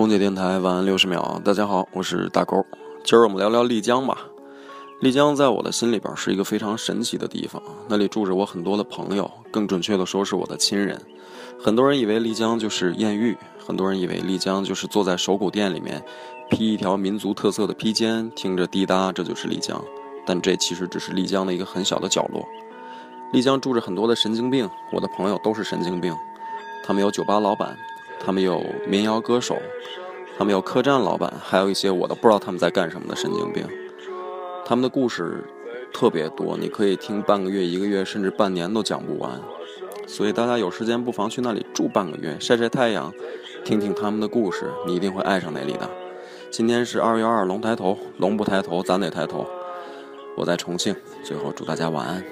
空姐电台晚安六十秒，大家好，我是大勾。今儿我们聊聊丽江吧。丽江在我的心里边是一个非常神奇的地方，那里住着我很多的朋友，更准确的说是我的亲人。很多人以为丽江就是艳遇，很多人以为丽江就是坐在手鼓店里面披一条民族特色的披肩，听着滴答，这就是丽江。但这其实只是丽江的一个很小的角落。丽江住着很多的神经病，我的朋友都是神经病，他们有酒吧老板。他们有民谣歌手，他们有客栈老板，还有一些我都不知道他们在干什么的神经病。他们的故事特别多，你可以听半个月、一个月，甚至半年都讲不完。所以大家有时间不妨去那里住半个月，晒晒太阳，听听他们的故事，你一定会爱上那里的。今天是二月二，龙抬头，龙不抬头，咱得抬头。我在重庆，最后祝大家晚安。